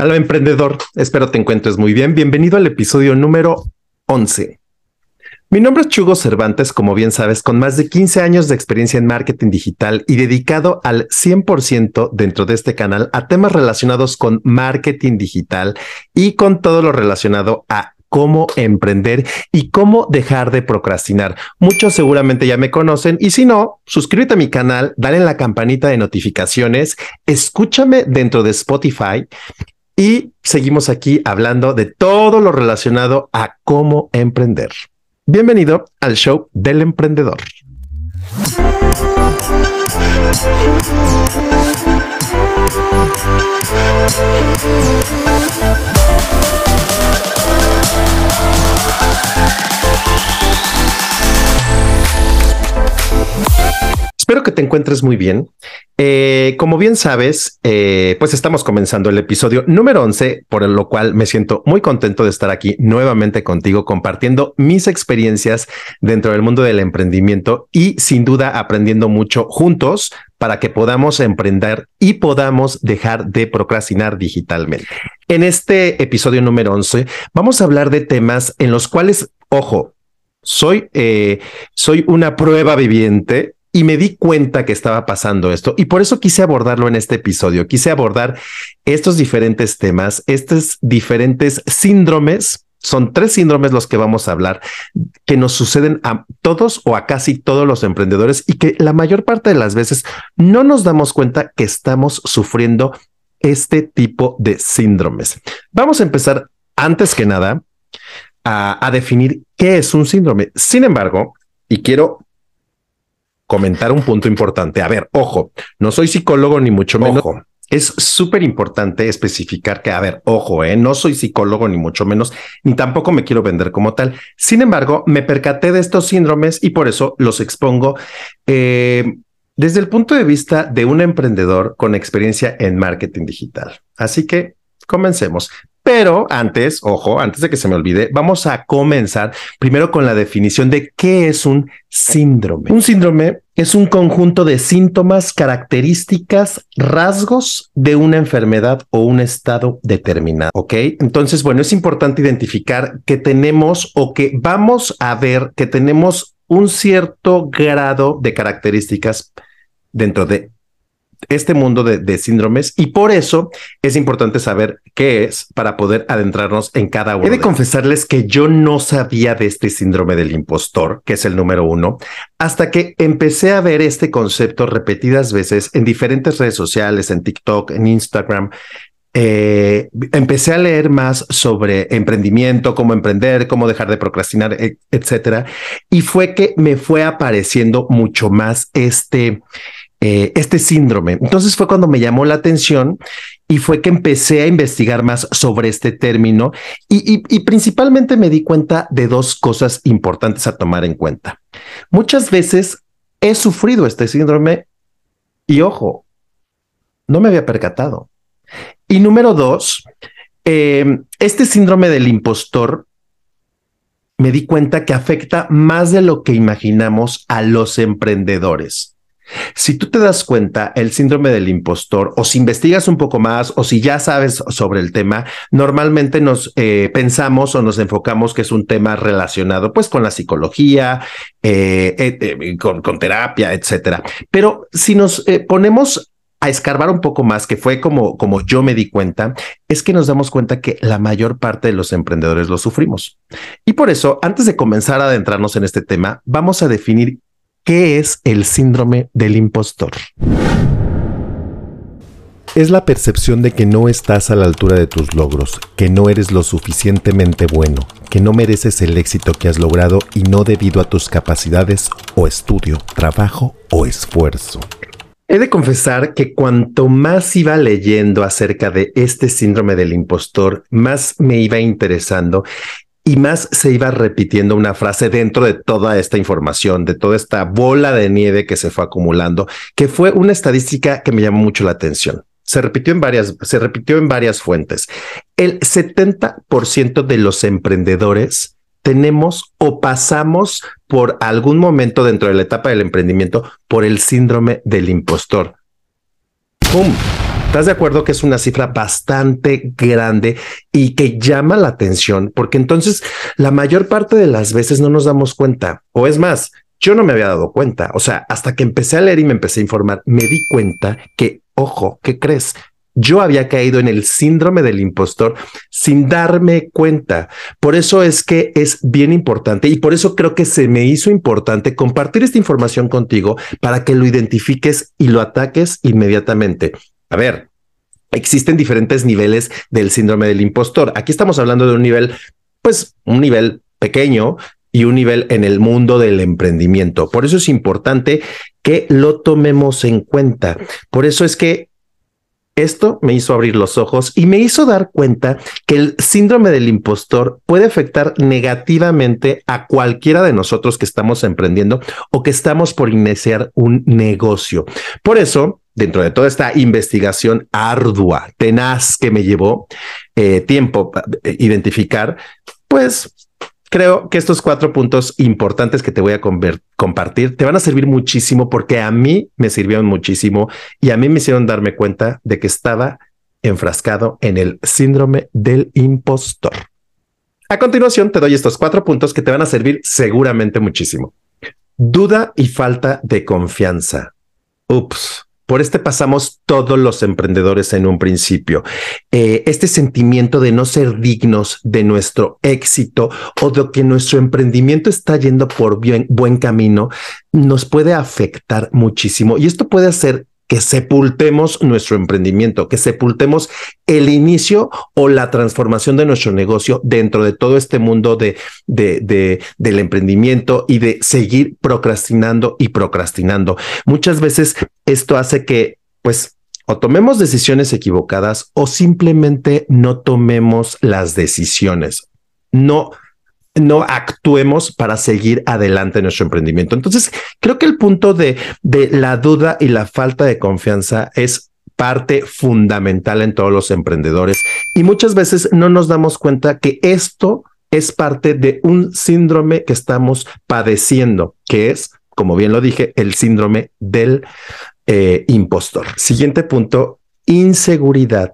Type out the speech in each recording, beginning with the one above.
Hola emprendedor, espero te encuentres muy bien. Bienvenido al episodio número 11. Mi nombre es Chugo Cervantes, como bien sabes, con más de 15 años de experiencia en marketing digital y dedicado al 100% dentro de este canal a temas relacionados con marketing digital y con todo lo relacionado a cómo emprender y cómo dejar de procrastinar. Muchos seguramente ya me conocen y si no, suscríbete a mi canal, dale en la campanita de notificaciones, escúchame dentro de Spotify y seguimos aquí hablando de todo lo relacionado a cómo emprender. Bienvenido al show del emprendedor. Espero que te encuentres muy bien. Eh, como bien sabes, eh, pues estamos comenzando el episodio número 11, por lo cual me siento muy contento de estar aquí nuevamente contigo compartiendo mis experiencias dentro del mundo del emprendimiento y sin duda aprendiendo mucho juntos para que podamos emprender y podamos dejar de procrastinar digitalmente. En este episodio número 11 vamos a hablar de temas en los cuales, ojo, soy, eh, soy una prueba viviente y me di cuenta que estaba pasando esto y por eso quise abordarlo en este episodio. Quise abordar estos diferentes temas, estos diferentes síndromes. Son tres síndromes los que vamos a hablar que nos suceden a todos o a casi todos los emprendedores y que la mayor parte de las veces no nos damos cuenta que estamos sufriendo este tipo de síndromes. Vamos a empezar antes que nada a, definir qué es un síndrome. Sin embargo, y quiero comentar un punto importante. A ver, ojo, no soy psicólogo ni mucho menos. Es súper importante especificar que, a ver, ojo, eh, no soy psicólogo ni mucho menos, ni tampoco me quiero vender como tal. Sin embargo, me percaté de estos síndromes y por eso los expongo eh, desde el punto de vista de un emprendedor con experiencia en marketing digital. Así que comencemos. Pero antes, ojo, antes de que se me olvide, vamos a comenzar primero con la definición de qué es un síndrome. Un síndrome es un conjunto de síntomas, características, rasgos de una enfermedad o un estado determinado. Ok, entonces, bueno, es importante identificar que tenemos o que vamos a ver que tenemos un cierto grado de características dentro de este mundo de, síndromes y por eso es importante saber qué es para poder adentrarnos en cada uno. He de confesarles que yo no sabía de este síndrome del impostor, que es el número uno, hasta que empecé a ver este concepto repetidas veces en diferentes redes sociales, en TikTok, en Instagram. Eh, empecé a leer más sobre emprendimiento, cómo emprender, cómo dejar de procrastinar, etcétera. Y fue que me fue apareciendo mucho más este, eh, este síndrome. Entonces fue cuando me llamó la atención y fue que empecé a investigar más sobre este término y, principalmente me di cuenta de dos cosas importantes a tomar en cuenta. Muchas veces he sufrido este síndrome y ojo, no me había percatado. Y número dos, eh, este síndrome del impostor me di cuenta que afecta más de lo que imaginamos a los emprendedores. Si tú te das cuenta, el síndrome del impostor, o si investigas un poco más, o si ya sabes sobre el tema, normalmente nos eh, pensamos o nos enfocamos que es un tema relacionado pues con la psicología, eh, eh, con, con, terapia, etcétera. Pero si nos ponemos a escarbar un poco más, que fue como, como yo me di cuenta, es que nos damos cuenta que la mayor parte de los emprendedores lo sufrimos. Y por eso, antes de comenzar a adentrarnos en este tema, vamos a definir ¿Qué es el síndrome del impostor? Es la percepción de que no estás a la altura de tus logros, que no eres lo suficientemente bueno, que no mereces el éxito que has logrado y no debido a tus capacidades o estudio, trabajo o esfuerzo. He de confesar que cuanto más iba leyendo acerca de este síndrome del impostor, más me iba interesando y más se iba repitiendo una frase dentro de toda esta información, de toda esta bola de nieve que se fue acumulando, que fue una estadística que me llamó mucho la atención. Se repitió en varias, se repitió en varias fuentes. El 70% de los emprendedores tenemos o pasamos por algún momento dentro de la etapa del emprendimiento por el síndrome del impostor. ¡Pum! ¿Estás de acuerdo que es una cifra bastante grande y que llama la atención? Porque entonces la mayor parte de las veces no nos damos cuenta. O es más, yo no me había dado cuenta. O sea, hasta que empecé a leer y me empecé a informar, me di cuenta que, ojo, ¿qué crees? Yo había caído en el síndrome del impostor sin darme cuenta. Por eso es que es bien importante y por eso creo que se me hizo importante compartir esta información contigo para que lo identifiques y lo ataques inmediatamente. A ver, existen diferentes niveles del síndrome del impostor. Aquí estamos hablando de un nivel, pues un nivel pequeño y un nivel en el mundo del emprendimiento. Por eso es importante que lo tomemos en cuenta. Por eso es que esto me hizo abrir los ojos y me hizo dar cuenta que el síndrome del impostor puede afectar negativamente a cualquiera de nosotros que estamos emprendiendo o que estamos por iniciar un negocio. Por eso, dentro de toda esta investigación ardua, tenaz que me llevó eh, tiempo eh, identificar, pues creo que estos cuatro puntos importantes que te voy a compartir te van a servir muchísimo porque a mí me sirvieron muchísimo y a mí me hicieron darme cuenta de que estaba enfrascado en el síndrome del impostor. A continuación, te doy estos cuatro puntos que te van a servir seguramente muchísimo. Duda y falta de confianza. Ups, por este pasamos todos los emprendedores en un principio. Eh, este sentimiento de no ser dignos de nuestro éxito o de que nuestro emprendimiento está yendo por bien, buen camino nos puede afectar muchísimo y esto puede hacer que sepultemos nuestro emprendimiento, que sepultemos el inicio o la transformación de nuestro negocio dentro de todo este mundo de, de, de, del emprendimiento y de seguir procrastinando y procrastinando. Muchas veces esto hace que, pues, o tomemos decisiones equivocadas o simplemente no tomemos las decisiones. No no actuemos para seguir adelante en nuestro emprendimiento. Entonces, creo que el punto de, la duda y la falta de confianza es parte fundamental en todos los emprendedores y muchas veces no nos damos cuenta que esto es parte de un síndrome que estamos padeciendo, que es, como bien lo dije, el síndrome del eh, impostor. Siguiente punto, inseguridad.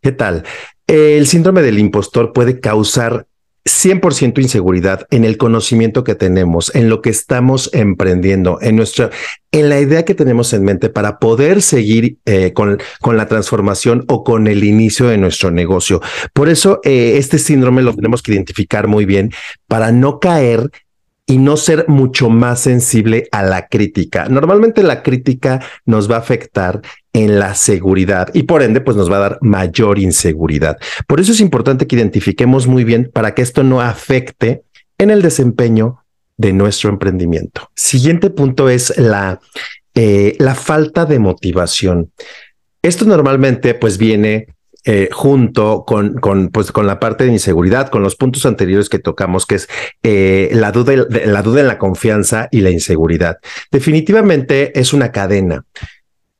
¿Qué tal? El síndrome del impostor puede causar 100% inseguridad en el conocimiento que tenemos, en lo que estamos emprendiendo, en nuestra, en la idea que tenemos en mente para poder seguir eh, con, con la transformación o con el inicio de nuestro negocio. Por eso, eh, este síndrome lo tenemos que identificar muy bien para no caer y no ser mucho más sensible a la crítica. Normalmente la crítica nos va a afectar en la seguridad y por ende pues nos va a dar mayor inseguridad. Por eso es importante que identifiquemos muy bien para que esto no afecte en el desempeño de nuestro emprendimiento. Siguiente punto es la, eh, la falta de motivación. Esto normalmente pues viene eh, junto con, con, pues, con la parte de inseguridad, con los puntos anteriores que tocamos, que es eh, la, duda, la duda en la confianza y la inseguridad. Definitivamente es una cadena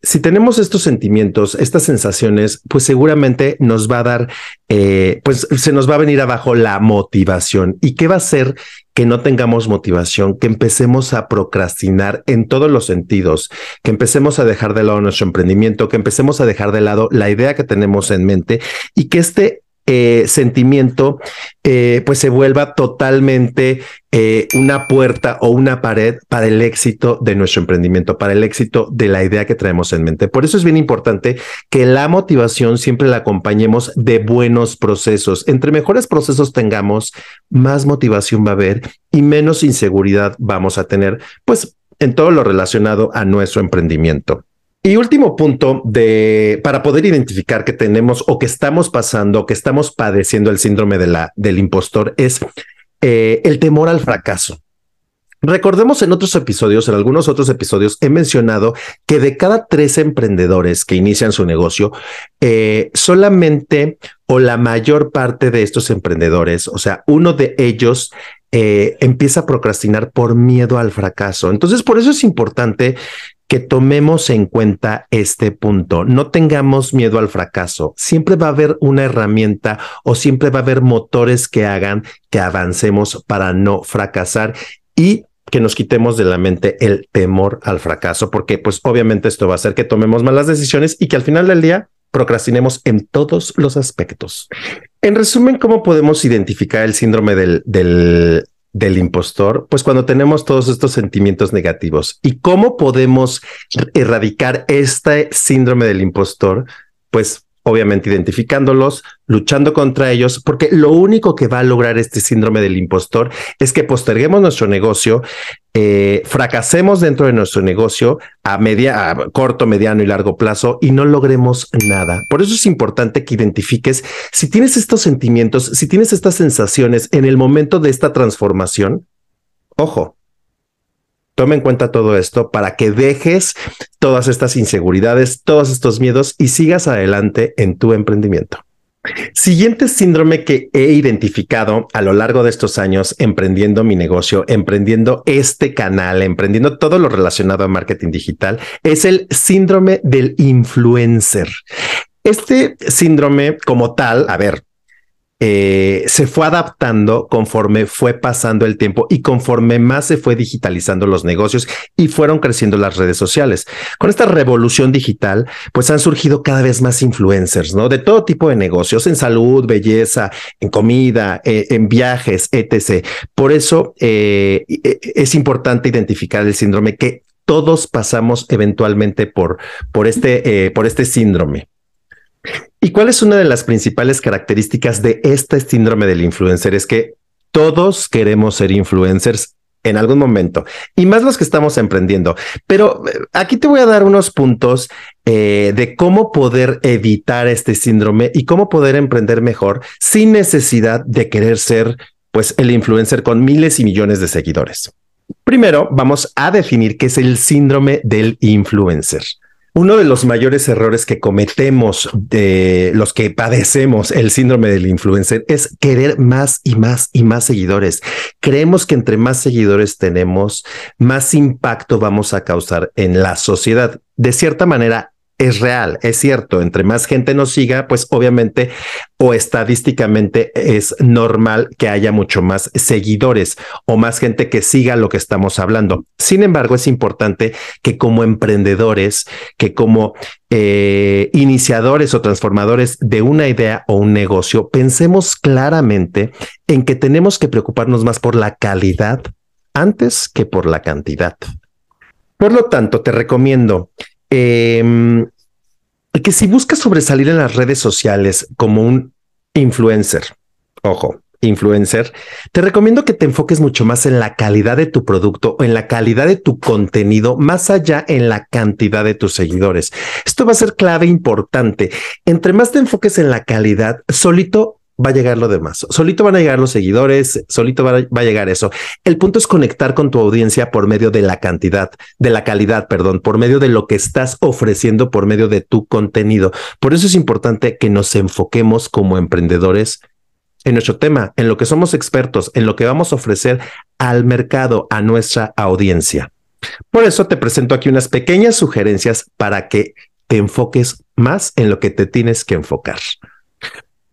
si tenemos estos sentimientos, estas sensaciones, pues seguramente nos va a dar, eh, pues se nos va a venir abajo la motivación. ¿Y qué va a hacer que no tengamos motivación? Que empecemos a procrastinar en todos los sentidos, que empecemos a dejar de lado nuestro emprendimiento, que empecemos a dejar de lado la idea que tenemos en mente y que este eh, sentimiento eh, pues se vuelva totalmente eh, una puerta o una pared para el éxito de nuestro emprendimiento, para el éxito de la idea que traemos en mente. Por eso es bien importante que la motivación siempre la acompañemos de buenos procesos. Entre mejores procesos tengamos, más motivación va a haber y menos inseguridad vamos a tener, pues en todo lo relacionado a nuestro emprendimiento. Y último punto de para poder identificar que tenemos o que estamos pasando, que estamos padeciendo el síndrome de la, del impostor es eh, el temor al fracaso. Recordemos en otros episodios, en algunos otros episodios, he mencionado que de cada tres emprendedores que inician su negocio, eh, solamente o la mayor parte de estos emprendedores, o sea, uno de ellos eh, empieza a procrastinar por miedo al fracaso. Entonces, por eso es importante que tomemos en cuenta este punto. No tengamos miedo al fracaso. Siempre va a haber una herramienta o siempre va a haber motores que hagan que avancemos para no fracasar y que nos quitemos de la mente el temor al fracaso, porque pues obviamente esto va a hacer que tomemos malas decisiones y que al final del día procrastinemos en todos los aspectos. En resumen, ¿cómo podemos identificar el síndrome del, del, del impostor? Pues cuando tenemos todos estos sentimientos negativos. ¿Y cómo podemos erradicar este síndrome del impostor? Pues obviamente identificándolos, luchando contra ellos, porque lo único que va a lograr este síndrome del impostor es que posterguemos nuestro negocio, eh, fracasemos dentro de nuestro negocio a media, a corto, mediano y largo plazo y no logremos nada. Por eso es importante que identifiques si tienes estos sentimientos, si tienes estas sensaciones en el momento de esta transformación. Ojo, Toma en cuenta todo esto para que dejes todas estas inseguridades, todos estos miedos y sigas adelante en tu emprendimiento. Siguiente síndrome que he identificado a lo largo de estos años emprendiendo mi negocio, emprendiendo este canal, emprendiendo todo lo relacionado a marketing digital, es el síndrome del influencer. Este síndrome como tal, a ver, eh, se fue adaptando conforme fue pasando el tiempo y conforme más se fue digitalizando los negocios y fueron creciendo las redes sociales. Con esta revolución digital, pues han surgido cada vez más influencers, ¿no? De todo tipo de negocios, en salud, belleza, en comida, eh, en viajes, etc. Por eso eh, es importante identificar el síndrome que todos pasamos eventualmente por, por, este, por este síndrome. ¿Y cuál es una de las principales características de este síndrome del influencer? Es que todos queremos ser influencers en algún momento y más los que estamos emprendiendo. Pero eh, aquí te voy a dar unos puntos eh, de cómo poder evitar este síndrome y cómo poder emprender mejor sin necesidad de querer ser pues el influencer con miles y millones de seguidores. Primero, vamos a definir qué es el síndrome del influencer. Uno de los mayores errores que cometemos de los que padecemos el síndrome del influencer es querer más y más y más seguidores. Creemos que entre más seguidores tenemos, más impacto vamos a causar en la sociedad. De cierta manera, es real, es cierto, entre más gente nos siga, pues obviamente o estadísticamente es normal que haya mucho más seguidores o más gente que siga lo que estamos hablando. Sin embargo, es importante que como emprendedores, que como eh, iniciadores o transformadores de una idea o un negocio, pensemos claramente en que tenemos que preocuparnos más por la calidad antes que por la cantidad. Por lo tanto, te recomiendo eh, que si buscas sobresalir en las redes sociales como un influencer, ojo, influencer, te recomiendo que te enfoques mucho más en la calidad de tu producto o en la calidad de tu contenido, más allá en la cantidad de tus seguidores. Esto va a ser clave importante. Entre más te enfoques en la calidad, solito va a llegar lo demás. Solito van a llegar los seguidores, solito va a, llegar eso. El punto es conectar con tu audiencia por medio de la cantidad, de la calidad, perdón, por medio de lo que estás ofreciendo, por medio de tu contenido. Por eso es importante que nos enfoquemos como emprendedores en nuestro tema, en lo que somos expertos, en lo que vamos a ofrecer al mercado, a nuestra audiencia. Por eso te presento aquí unas pequeñas sugerencias para que te enfoques más en lo que te tienes que enfocar.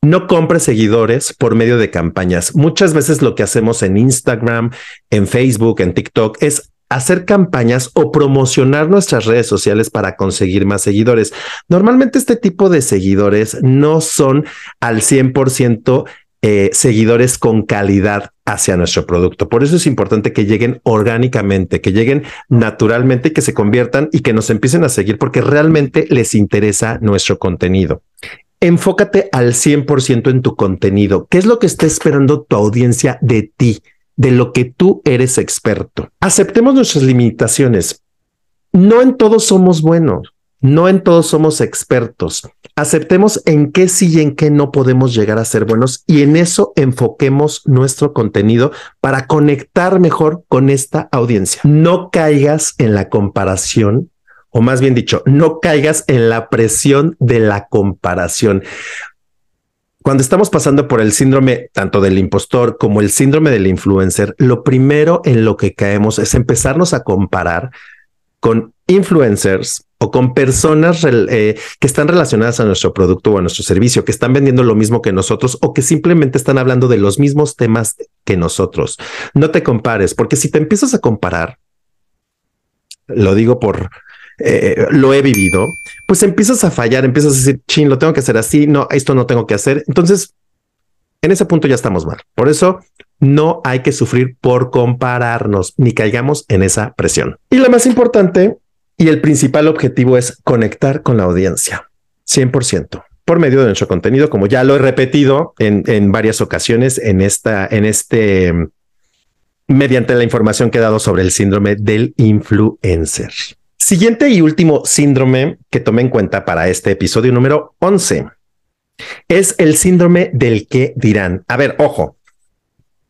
No compres seguidores por medio de campañas. Muchas veces lo que hacemos en Instagram, en Facebook, en TikTok es hacer campañas o promocionar nuestras redes sociales para conseguir más seguidores. Normalmente este tipo de seguidores no son al 100% eh, seguidores con calidad hacia nuestro producto. Por eso es importante que lleguen orgánicamente, que lleguen naturalmente, que se conviertan y que nos empiecen a seguir porque realmente les interesa nuestro contenido enfócate al 100% en tu contenido. ¿Qué es lo que está esperando tu audiencia de ti, de lo que tú eres experto? Aceptemos nuestras limitaciones. No en todo somos buenos, no en todo somos expertos. Aceptemos en qué sí y en qué no podemos llegar a ser buenos y en eso enfoquemos nuestro contenido para conectar mejor con esta audiencia. No caigas en la comparación o más bien dicho, no caigas en la presión de la comparación. Cuando estamos pasando por el síndrome tanto del impostor como el síndrome del influencer, lo primero en lo que caemos es empezarnos a comparar con influencers o con personas eh, que están relacionadas a nuestro producto o a nuestro servicio, que están vendiendo lo mismo que nosotros o que simplemente están hablando de los mismos temas que nosotros. No te compares, porque si te empiezas a comparar, lo digo por eh, lo he vivido, pues empiezas a fallar, empiezas a decir, chin, lo tengo que hacer así, no, esto no tengo que hacer. Entonces, en ese punto ya estamos mal. Por eso no hay que sufrir por compararnos ni caigamos en esa presión. Y lo más importante y el principal objetivo es conectar con la audiencia, 100% por medio de nuestro contenido, como ya lo he repetido en, en varias ocasiones en esta, en este, mediante la información que he dado sobre el síndrome del influencer. Siguiente y último síndrome que tomé en cuenta para este episodio número 11 es el síndrome del que dirán. A ver, ojo,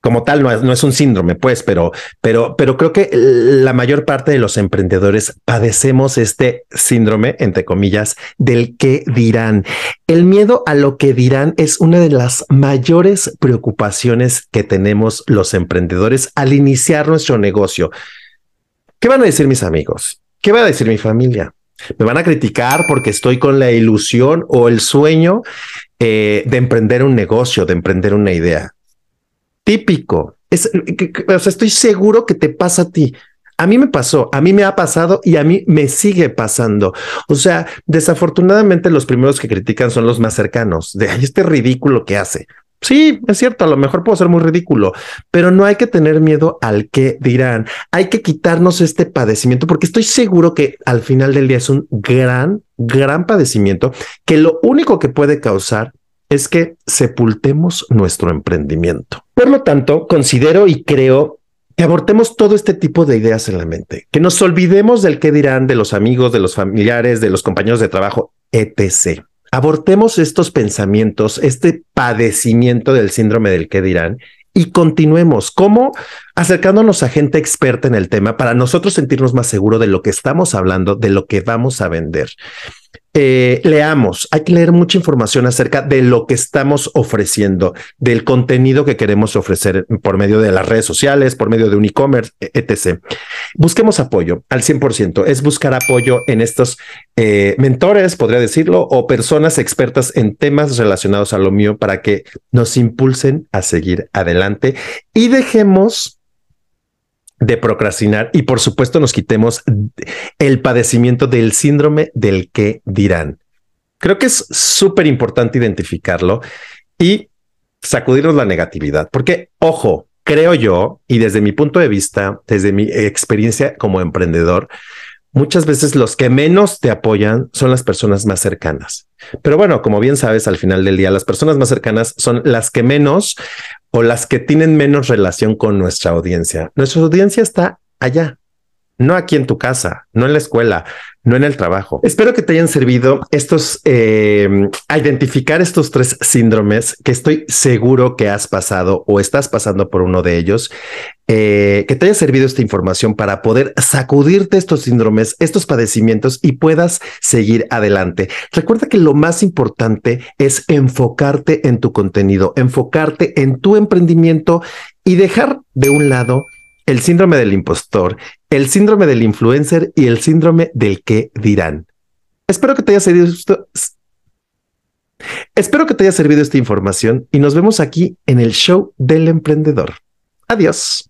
como tal no es, un síndrome, pues, pero, pero, pero creo que la mayor parte de los emprendedores padecemos este síndrome, entre comillas, del que dirán. El miedo a lo que dirán es una de las mayores preocupaciones que tenemos los emprendedores al iniciar nuestro negocio. ¿Qué van a decir mis amigos? ¿Qué va a decir mi familia? Me van a criticar porque estoy con la ilusión o el sueño eh, de emprender un negocio, de emprender una idea típico. Es, o sea, estoy seguro que te pasa a ti. A mí me pasó, a mí me ha pasado y a mí me sigue pasando. O sea, desafortunadamente los primeros que critican son los más cercanos, de este ridículo que hace. Sí, es cierto, a lo mejor puedo ser muy ridículo, pero no hay que tener miedo al que dirán. Hay que quitarnos este padecimiento porque estoy seguro que al final del día es un gran, gran padecimiento que lo único que puede causar es que sepultemos nuestro emprendimiento. Por lo tanto, considero y creo que abortemos todo este tipo de ideas en la mente, que nos olvidemos del qué dirán de los amigos, de los familiares, de los compañeros de trabajo, etc. Abortemos estos pensamientos, este padecimiento del síndrome del qué dirán y continuemos. ¿Cómo? Acercándonos a gente experta en el tema para nosotros sentirnos más seguros de lo que estamos hablando, de lo que vamos a vender. Eh, leamos, hay que leer mucha información acerca de lo que estamos ofreciendo, del contenido que queremos ofrecer por medio de las redes sociales, por medio de un e-commerce, e-, etc. Busquemos apoyo al 100%, es buscar apoyo en estos eh, mentores, podría decirlo, o personas expertas en temas relacionados a lo mío para que nos impulsen a seguir adelante y dejemos de procrastinar y por supuesto nos quitemos el padecimiento del síndrome del que dirán. Creo que es súper importante identificarlo y sacudirnos la negatividad, porque ojo, creo yo, y desde mi punto de vista, desde mi experiencia como emprendedor, muchas veces los que menos te apoyan son las personas más cercanas. Pero bueno, como bien sabes, al final del día, las personas más cercanas son las que menos o las que tienen menos relación con nuestra audiencia. Nuestra audiencia está allá, no aquí en tu casa, no en la escuela, no en el trabajo. Espero que te hayan servido estos, eh, a identificar estos tres síndromes que estoy seguro que has pasado o estás pasando por uno de ellos, eh, que te haya servido esta información para poder sacudirte estos síndromes, estos padecimientos y puedas seguir adelante. Recuerda que lo más importante es enfocarte en tu contenido, enfocarte en tu emprendimiento y dejar de un lado el síndrome del impostor, el síndrome del influencer y el síndrome del que dirán. Espero que te haya servido. Espero que te haya servido esta información y nos vemos aquí en el show del emprendedor. Adiós.